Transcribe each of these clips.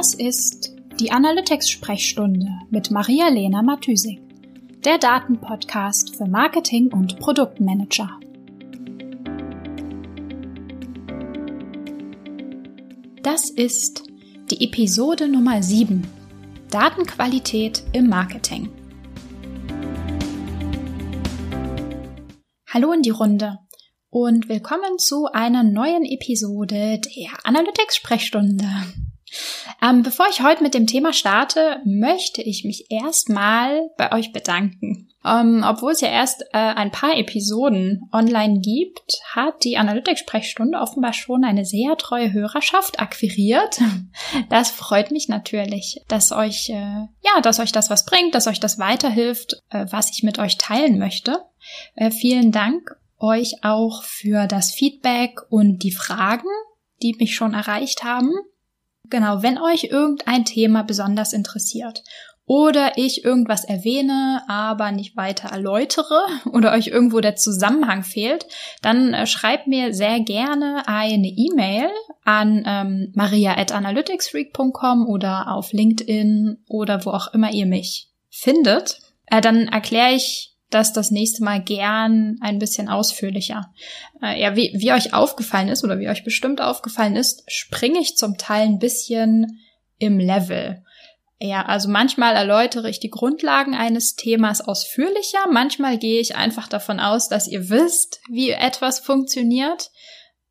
Das ist die Analytics-Sprechstunde mit Maria-Lena Matysik, der Datenpodcast für Marketing und Produktmanager. Das ist die Episode Nummer 7 Datenqualität im Marketing. Hallo in die Runde und willkommen zu einer neuen Episode der Analytics-Sprechstunde. Ähm, bevor ich heute mit dem Thema starte, möchte ich mich erstmal bei euch bedanken. Ähm, obwohl es ja erst äh, ein paar Episoden online gibt, hat die Analytics-Sprechstunde offenbar schon eine sehr treue Hörerschaft akquiriert. Das freut mich natürlich, dass euch, äh, ja, dass euch das was bringt, dass euch das weiterhilft, äh, was ich mit euch teilen möchte. Äh, vielen Dank euch auch für das Feedback und die Fragen, die mich schon erreicht haben. Genau, wenn euch irgendein Thema besonders interessiert oder ich irgendwas erwähne, aber nicht weiter erläutere oder euch irgendwo der Zusammenhang fehlt, dann äh, schreibt mir sehr gerne eine E-Mail an ähm, maria.analyticsfreak.com oder auf LinkedIn oder wo auch immer ihr mich findet. Äh, dann erkläre ich das das nächste Mal gern ein bisschen ausführlicher. Äh, ja, wie, wie euch aufgefallen ist oder wie euch bestimmt aufgefallen ist, springe ich zum Teil ein bisschen im Level. Ja, also manchmal erläutere ich die Grundlagen eines Themas ausführlicher, manchmal gehe ich einfach davon aus, dass ihr wisst, wie etwas funktioniert.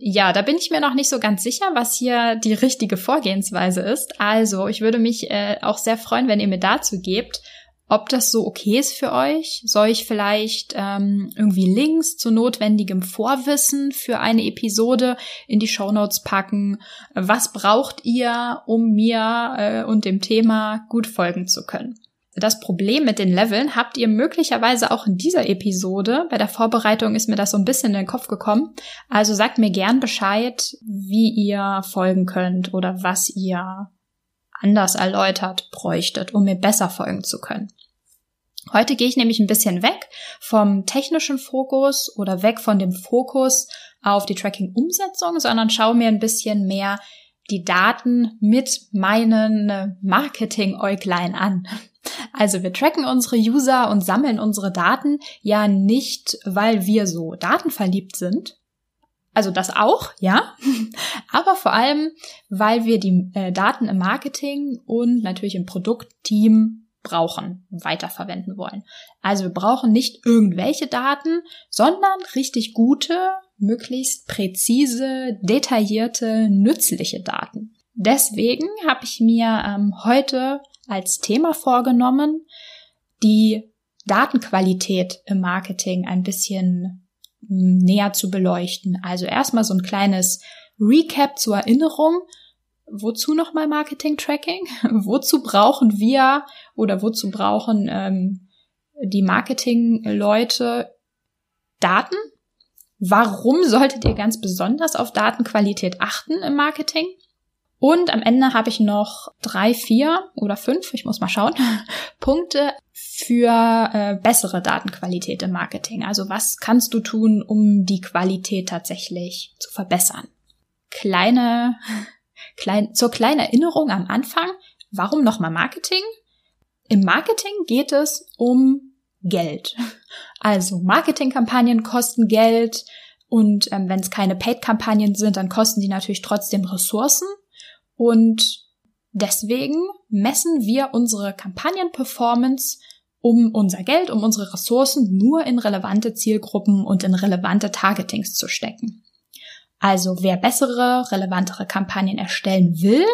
Ja, da bin ich mir noch nicht so ganz sicher, was hier die richtige Vorgehensweise ist. Also, ich würde mich äh, auch sehr freuen, wenn ihr mir dazu gebt, ob das so okay ist für euch. Soll ich vielleicht ähm, irgendwie Links zu notwendigem Vorwissen für eine Episode in die Show Notes packen? Was braucht ihr, um mir äh, und dem Thema gut folgen zu können? Das Problem mit den Leveln habt ihr möglicherweise auch in dieser Episode. Bei der Vorbereitung ist mir das so ein bisschen in den Kopf gekommen. Also sagt mir gern Bescheid, wie ihr folgen könnt oder was ihr anders erläutert bräuchtet, um mir besser folgen zu können. Heute gehe ich nämlich ein bisschen weg vom technischen Fokus oder weg von dem Fokus auf die Tracking-Umsetzung, sondern schaue mir ein bisschen mehr die Daten mit meinen Marketing-Äuglein an. Also wir tracken unsere User und sammeln unsere Daten ja nicht, weil wir so datenverliebt sind. Also das auch, ja. Aber vor allem, weil wir die äh, Daten im Marketing und natürlich im Produktteam brauchen, weiterverwenden wollen. Also wir brauchen nicht irgendwelche Daten, sondern richtig gute, möglichst präzise, detaillierte, nützliche Daten. Deswegen habe ich mir ähm, heute als Thema vorgenommen, die Datenqualität im Marketing ein bisschen hm, näher zu beleuchten. Also erstmal so ein kleines Recap zur Erinnerung, wozu nochmal Marketing-Tracking? wozu brauchen wir oder wozu brauchen ähm, die Marketing-Leute Daten? Warum solltet ihr ganz besonders auf Datenqualität achten im Marketing? Und am Ende habe ich noch drei, vier oder fünf, ich muss mal schauen, Punkte für äh, bessere Datenqualität im Marketing. Also was kannst du tun, um die Qualität tatsächlich zu verbessern? Kleine Klein, zur kleinen Erinnerung am Anfang, warum nochmal Marketing? Im Marketing geht es um Geld. Also Marketingkampagnen kosten Geld und ähm, wenn es keine Paid-Kampagnen sind, dann kosten die natürlich trotzdem Ressourcen und deswegen messen wir unsere Kampagnenperformance um unser Geld, um unsere Ressourcen nur in relevante Zielgruppen und in relevante Targetings zu stecken. Also wer bessere, relevantere Kampagnen erstellen will,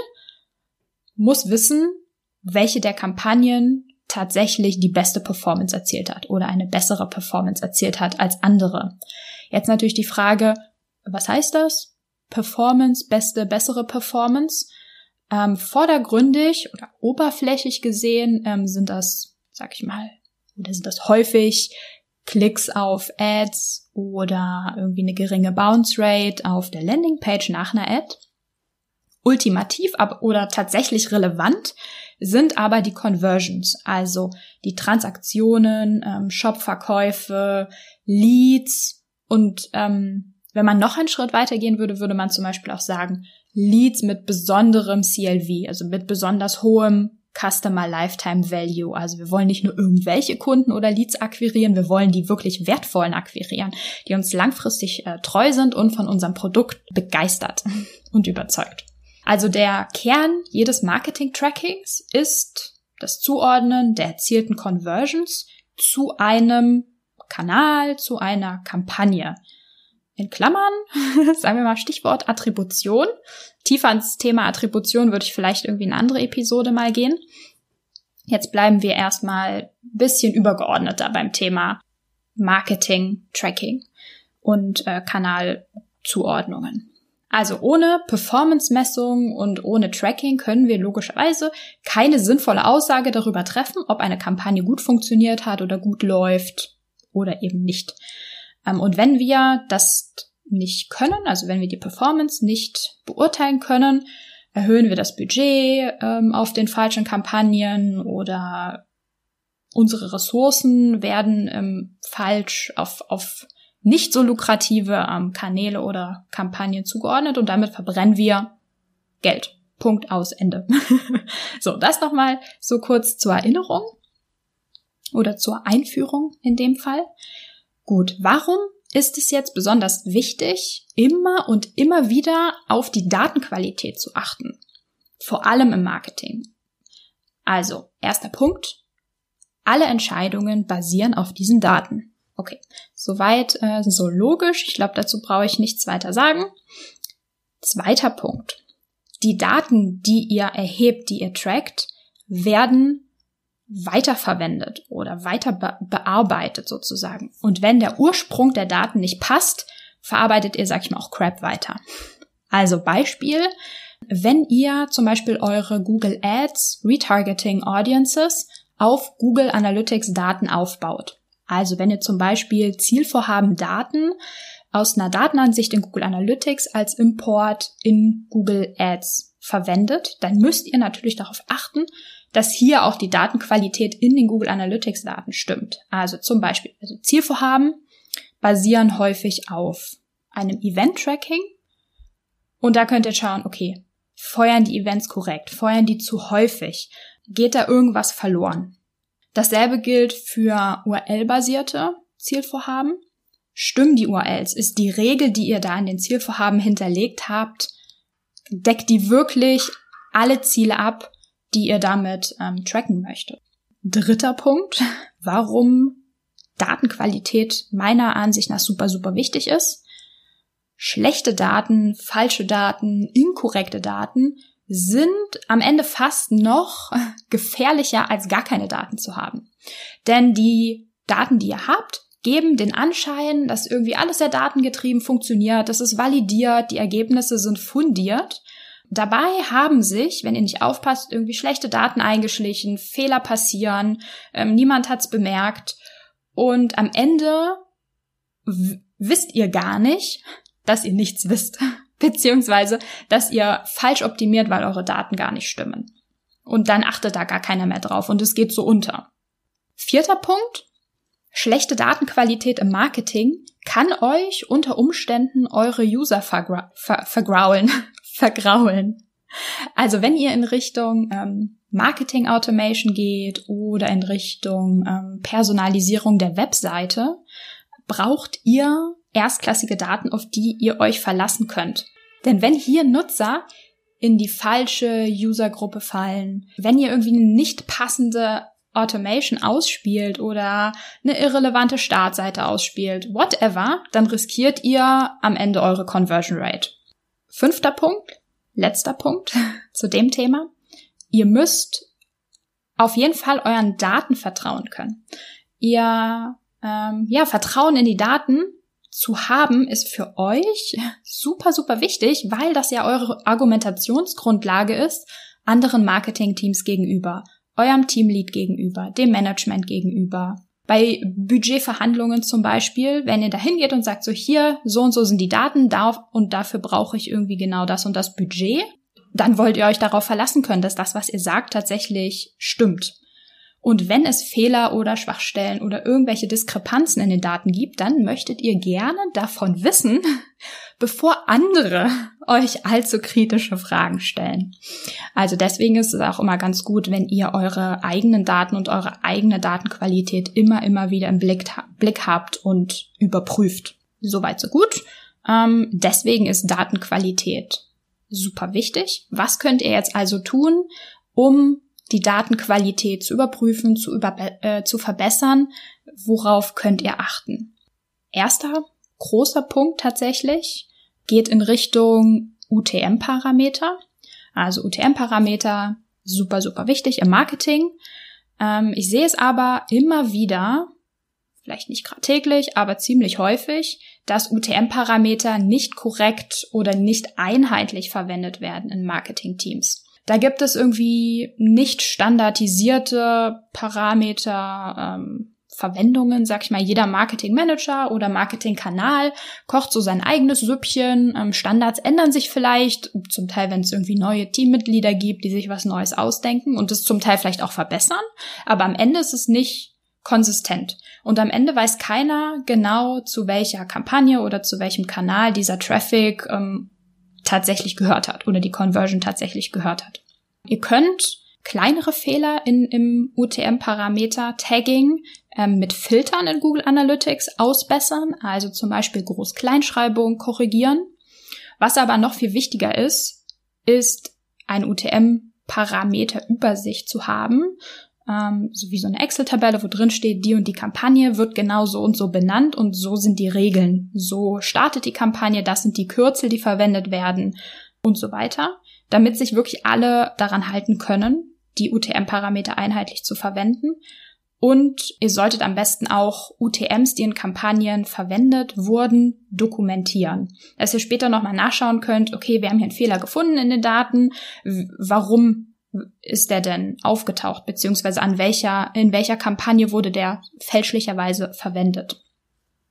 muss wissen, welche der Kampagnen tatsächlich die beste Performance erzielt hat oder eine bessere Performance erzielt hat als andere. Jetzt natürlich die Frage, was heißt das? Performance, beste, bessere Performance. Ähm, vordergründig oder oberflächlich gesehen ähm, sind das, sag ich mal, oder sind das häufig Klicks auf Ads oder irgendwie eine geringe Bounce Rate auf der Landingpage nach einer Ad. Ultimativ oder tatsächlich relevant sind aber die Conversions, also die Transaktionen, ähm, Shopverkäufe, Leads und ähm, Wenn man noch einen Schritt weitergehen würde, würde man zum Beispiel auch sagen, Leads mit besonderem CLV, also mit besonders hohem Customer Lifetime Value. Also wir wollen nicht nur irgendwelche Kunden oder Leads akquirieren, wir wollen die wirklich wertvollen akquirieren, die uns langfristig äh, treu sind und von unserem Produkt begeistert und überzeugt. Also der Kern jedes Marketing-Trackings ist das Zuordnen der erzielten Conversions zu einem Kanal, zu einer Kampagne. In Klammern, sagen wir mal Stichwort Attribution. Tiefer ins Thema Attribution würde ich vielleicht irgendwie in eine andere Episode mal gehen. Jetzt bleiben wir erstmal bisschen übergeordneter beim Thema Marketing, Tracking und äh, Kanalzuordnungen. Also ohne Performance-Messung und ohne Tracking können wir logischerweise keine sinnvolle Aussage darüber treffen, ob eine Kampagne gut funktioniert hat oder gut läuft oder eben nicht. Ähm, und wenn wir das nicht können, also wenn wir die Performance nicht beurteilen können, erhöhen wir das Budget ähm, auf den falschen Kampagnen oder unsere Ressourcen werden ähm, falsch auf, auf nicht so lukrative ähm, Kanäle oder Kampagnen zugeordnet und damit verbrennen wir Geld. Punkt aus Ende. so, das nochmal so kurz zur Erinnerung oder zur Einführung in dem Fall. Gut, warum ist es jetzt besonders wichtig, immer und immer wieder auf die Datenqualität zu achten. Vor allem im Marketing. Also, erster Punkt. Alle Entscheidungen basieren auf diesen Daten. Okay, soweit äh, so logisch. Ich glaube, dazu brauche ich nichts weiter sagen. Zweiter Punkt. Die Daten, die ihr erhebt, die ihr trackt, werden weiterverwendet oder weiter be bearbeitet sozusagen. Und wenn der Ursprung der Daten nicht passt, verarbeitet ihr, sag ich mal, auch Crap weiter. Also Beispiel, wenn ihr zum Beispiel eure Google Ads Retargeting Audiences auf Google Analytics Daten aufbaut. Also wenn ihr zum Beispiel Zielvorhaben Daten aus einer Datenansicht in Google Analytics als Import in Google Ads verwendet, dann müsst ihr natürlich darauf achten, dass hier auch die Datenqualität in den Google Analytics Daten stimmt. Also zum Beispiel, also Zielvorhaben basieren häufig auf einem Event Tracking. Und da könnt ihr schauen, okay, feuern die Events korrekt, feuern die zu häufig, geht da irgendwas verloren. Dasselbe gilt für URL-basierte Zielvorhaben. Stimmen die URLs? Ist die Regel, die ihr da in den Zielvorhaben hinterlegt habt, deckt die wirklich alle Ziele ab, die ihr damit ähm, tracken möchtet. Dritter Punkt, warum Datenqualität meiner Ansicht nach super, super wichtig ist. Schlechte Daten, falsche Daten, inkorrekte Daten sind am Ende fast noch gefährlicher als gar keine Daten zu haben. Denn die Daten, die ihr habt, geben den Anschein, dass irgendwie alles sehr datengetrieben funktioniert, das ist validiert, die Ergebnisse sind fundiert. Dabei haben sich, wenn ihr nicht aufpasst, irgendwie schlechte Daten eingeschlichen, Fehler passieren, ähm, niemand hat's bemerkt und am Ende wisst ihr gar nicht, dass ihr nichts wisst, beziehungsweise dass ihr falsch optimiert, weil eure Daten gar nicht stimmen. Und dann achtet da gar keiner mehr drauf und es geht so unter. Vierter Punkt. Schlechte Datenqualität im Marketing kann euch unter Umständen eure User vergra ver vergraulen, vergraulen. Also wenn ihr in Richtung ähm, Marketing Automation geht oder in Richtung ähm, Personalisierung der Webseite, braucht ihr erstklassige Daten, auf die ihr euch verlassen könnt. Denn wenn hier Nutzer in die falsche Usergruppe fallen, wenn ihr irgendwie eine nicht passende Automation ausspielt oder eine irrelevante Startseite ausspielt, whatever, dann riskiert ihr am Ende eure Conversion Rate. Fünfter Punkt, letzter Punkt zu dem Thema. Ihr müsst auf jeden Fall euren Daten vertrauen können. Ihr, ähm, ja, Vertrauen in die Daten zu haben ist für euch super, super wichtig, weil das ja eure Argumentationsgrundlage ist anderen Marketingteams gegenüber, eurem Teamlead gegenüber, dem Management gegenüber, bei Budgetverhandlungen zum Beispiel, wenn ihr da hingeht und sagt, so hier, so und so sind die Daten da und dafür brauche ich irgendwie genau das und das Budget, dann wollt ihr euch darauf verlassen können, dass das, was ihr sagt, tatsächlich stimmt. Und wenn es Fehler oder Schwachstellen oder irgendwelche Diskrepanzen in den Daten gibt, dann möchtet ihr gerne davon wissen, bevor andere euch allzu kritische Fragen stellen. Also deswegen ist es auch immer ganz gut, wenn ihr eure eigenen Daten und eure eigene Datenqualität immer, immer wieder im Blick, Blick habt und überprüft. Soweit so gut. Ähm, deswegen ist Datenqualität super wichtig. Was könnt ihr jetzt also tun, um die Datenqualität zu überprüfen, zu, über, äh, zu verbessern. Worauf könnt ihr achten? Erster großer Punkt tatsächlich geht in Richtung UTM-Parameter. Also UTM-Parameter super, super wichtig im Marketing. Ähm, ich sehe es aber immer wieder, vielleicht nicht gerade täglich, aber ziemlich häufig, dass UTM-Parameter nicht korrekt oder nicht einheitlich verwendet werden in Marketing-Teams. Da gibt es irgendwie nicht standardisierte Parameter, ähm, Verwendungen, sag ich mal, jeder Marketingmanager oder Marketingkanal kocht so sein eigenes Süppchen. Ähm, Standards ändern sich vielleicht, zum Teil, wenn es irgendwie neue Teammitglieder gibt, die sich was Neues ausdenken und es zum Teil vielleicht auch verbessern. Aber am Ende ist es nicht konsistent. Und am Ende weiß keiner genau, zu welcher Kampagne oder zu welchem Kanal dieser Traffic ähm, tatsächlich gehört hat oder die Conversion tatsächlich gehört hat. Ihr könnt kleinere Fehler in, im UTM-Parameter-Tagging ähm, mit Filtern in Google Analytics ausbessern, also zum Beispiel Groß-Kleinschreibung korrigieren. Was aber noch viel wichtiger ist, ist ein UTM-Parameter-Übersicht zu haben, ähm, so wie so eine Excel-Tabelle, wo drin steht, die und die Kampagne wird genau so und so benannt und so sind die Regeln. So startet die Kampagne, das sind die Kürzel, die verwendet werden und so weiter, damit sich wirklich alle daran halten können, die UTM-Parameter einheitlich zu verwenden. Und ihr solltet am besten auch UTMs, die in Kampagnen verwendet wurden, dokumentieren. Dass ihr später nochmal nachschauen könnt, okay, wir haben hier einen Fehler gefunden in den Daten, warum ist der denn aufgetaucht, beziehungsweise an welcher, in welcher Kampagne wurde der fälschlicherweise verwendet.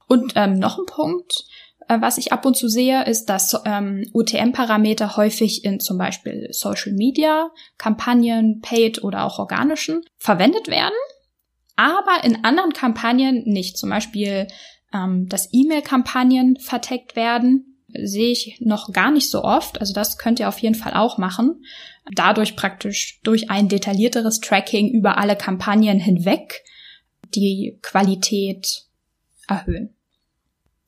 Und ähm, noch ein Punkt, was ich ab und zu sehe, ist, dass ähm, UTM-Parameter häufig in zum Beispiel Social Media, Kampagnen, Paid oder auch organischen verwendet werden, aber in anderen Kampagnen nicht. Zum Beispiel, ähm, dass E-Mail-Kampagnen verteckt werden, sehe ich noch gar nicht so oft. Also das könnt ihr auf jeden Fall auch machen dadurch praktisch durch ein detaillierteres Tracking über alle Kampagnen hinweg die Qualität erhöhen.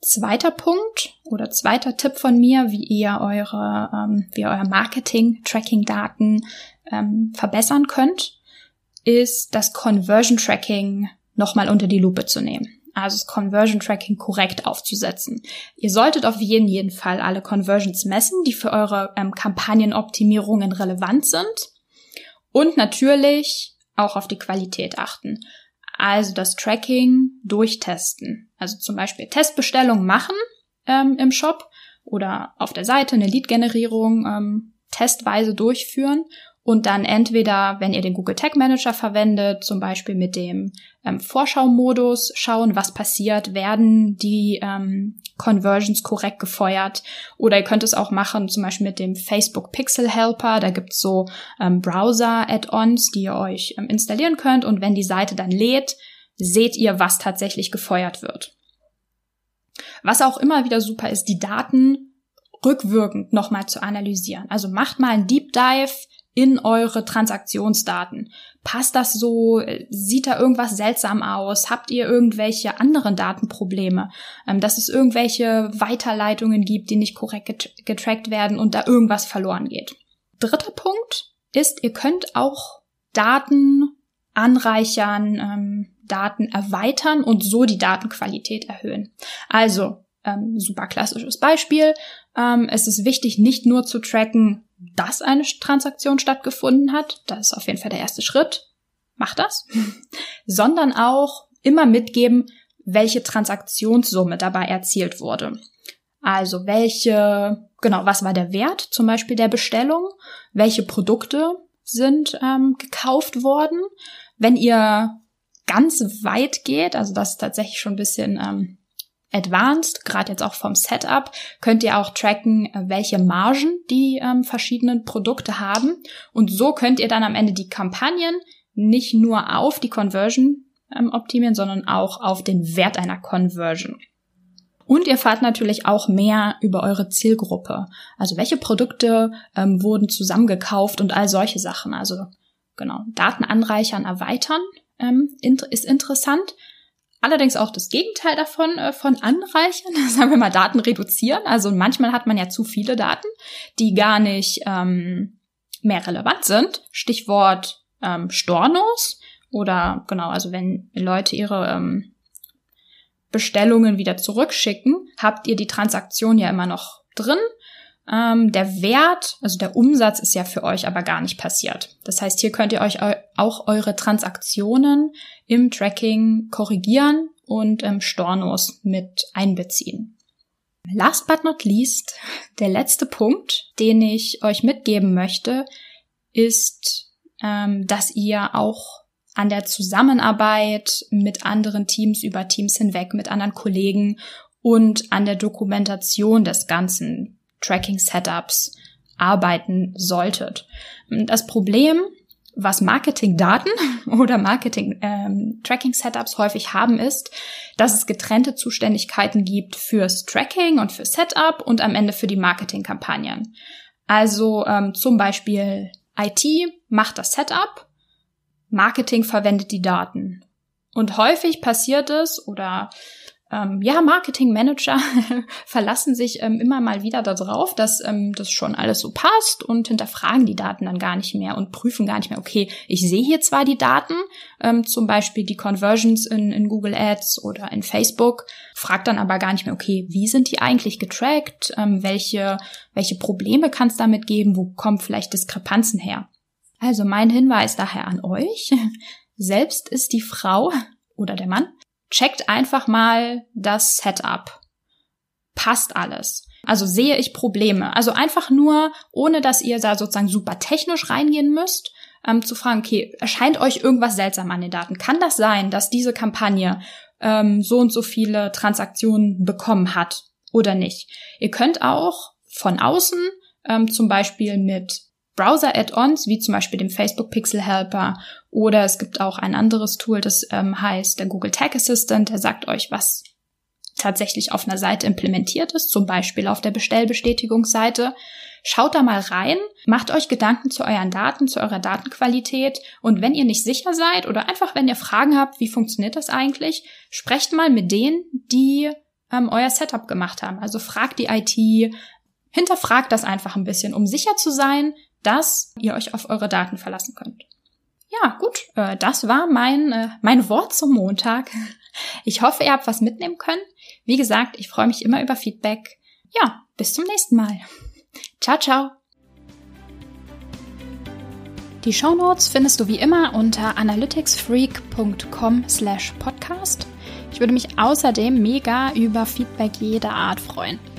Zweiter Punkt oder zweiter Tipp von mir, wie ihr eure, ähm, wie ihr euer Marketing-Tracking-Daten ähm, verbessern könnt, ist das Conversion Tracking nochmal unter die Lupe zu nehmen also das Conversion Tracking korrekt aufzusetzen. Ihr solltet auf jeden, jeden Fall alle Conversions messen, die für eure ähm, Kampagnenoptimierungen relevant sind. Und natürlich auch auf die Qualität achten. Also das Tracking durchtesten. Also zum Beispiel Testbestellung machen ähm, im Shop oder auf der Seite eine Lead-Generierung ähm, testweise durchführen und dann entweder, wenn ihr den Google Tag Manager verwendet, zum Beispiel mit dem ähm, Vorschau-Modus schauen, was passiert, werden die ähm, Conversions korrekt gefeuert. Oder ihr könnt es auch machen, zum Beispiel mit dem Facebook Pixel Helper. Da gibt's so ähm, Browser-Add-ons, die ihr euch ähm, installieren könnt. Und wenn die Seite dann lädt, seht ihr, was tatsächlich gefeuert wird. Was auch immer wieder super ist, die Daten rückwirkend nochmal zu analysieren. Also macht mal ein Deep Dive in eure Transaktionsdaten. Passt das so? Sieht da irgendwas seltsam aus? Habt ihr irgendwelche anderen Datenprobleme? Ähm, dass es irgendwelche Weiterleitungen gibt, die nicht korrekt getrackt werden und da irgendwas verloren geht. Dritter Punkt ist, ihr könnt auch Daten anreichern, ähm, Daten erweitern und so die Datenqualität erhöhen. Also, ähm, super klassisches Beispiel. Ähm, es ist wichtig, nicht nur zu tracken, dass eine Transaktion stattgefunden hat. Das ist auf jeden Fall der erste Schritt. Macht das. Sondern auch immer mitgeben, welche Transaktionssumme dabei erzielt wurde. Also welche, genau, was war der Wert zum Beispiel der Bestellung? Welche Produkte sind ähm, gekauft worden? Wenn ihr ganz weit geht, also das ist tatsächlich schon ein bisschen ähm, Advanced, gerade jetzt auch vom Setup, könnt ihr auch tracken, äh, welche Margen die ähm, verschiedenen Produkte haben. Und so könnt ihr dann am Ende die Kampagnen nicht nur auf die Conversion ähm, optimieren, sondern auch auf den Wert einer Conversion. Und ihr erfahrt natürlich auch mehr über eure Zielgruppe. Also welche Produkte ähm, wurden zusammengekauft und all solche Sachen. Also genau, Daten anreichern, erweitern ähm, ist interessant. Allerdings auch das Gegenteil davon, äh, von anreichern, sagen wir mal Daten reduzieren. Also manchmal hat man ja zu viele Daten, die gar nicht ähm, mehr relevant sind. Stichwort ähm, Stornos oder genau, also wenn Leute ihre ähm, Bestellungen wieder zurückschicken, habt ihr die Transaktion ja immer noch drin. Ähm, der Wert, also der Umsatz ist ja für euch aber gar nicht passiert. Das heißt, hier könnt ihr euch auch eure Transaktionen im Tracking korrigieren und ähm, Stornos mit einbeziehen. Last but not least, der letzte Punkt, den ich euch mitgeben möchte, ist, ähm, dass ihr auch an der Zusammenarbeit mit anderen Teams über Teams hinweg, mit anderen Kollegen und an der Dokumentation des ganzen Tracking-Setups arbeiten solltet. Das Problem, was Marketing-Daten oder Marketing-Tracking-Setups ähm, häufig haben, ist, dass es getrennte Zuständigkeiten gibt fürs Tracking und für Setup und am Ende für die Marketing-Kampagnen. Also ähm, zum Beispiel IT macht das Setup Marketing verwendet die Daten. Und häufig passiert es oder ähm, ja, Marketingmanager verlassen sich ähm, immer mal wieder darauf, dass ähm, das schon alles so passt und hinterfragen die Daten dann gar nicht mehr und prüfen gar nicht mehr, okay, ich sehe hier zwar die Daten, ähm, zum Beispiel die Conversions in, in Google Ads oder in Facebook, fragt dann aber gar nicht mehr, okay, wie sind die eigentlich getrackt, ähm, welche, welche Probleme kann es damit geben, wo kommen vielleicht Diskrepanzen her. Also mein Hinweis daher an euch, selbst ist die Frau oder der Mann, checkt einfach mal das Setup. Passt alles. Also sehe ich Probleme. Also einfach nur, ohne dass ihr da sozusagen super technisch reingehen müsst, ähm, zu fragen, okay, erscheint euch irgendwas seltsam an den Daten? Kann das sein, dass diese Kampagne ähm, so und so viele Transaktionen bekommen hat oder nicht? Ihr könnt auch von außen ähm, zum Beispiel mit Browser-Add-ons, wie zum Beispiel dem Facebook Pixel Helper oder es gibt auch ein anderes Tool, das ähm, heißt der Google Tag Assistant, der sagt euch, was tatsächlich auf einer Seite implementiert ist, zum Beispiel auf der Bestellbestätigungsseite. Schaut da mal rein, macht euch Gedanken zu euren Daten, zu eurer Datenqualität und wenn ihr nicht sicher seid oder einfach wenn ihr Fragen habt, wie funktioniert das eigentlich, sprecht mal mit denen, die ähm, euer Setup gemacht haben. Also fragt die IT, hinterfragt das einfach ein bisschen, um sicher zu sein, dass ihr euch auf eure Daten verlassen könnt. Ja, gut, äh, das war mein, äh, mein Wort zum Montag. Ich hoffe, ihr habt was mitnehmen können. Wie gesagt, ich freue mich immer über Feedback. Ja, bis zum nächsten Mal. Ciao, ciao. Die Shownotes findest du wie immer unter analyticsfreak.com slash podcast. Ich würde mich außerdem mega über Feedback jeder Art freuen.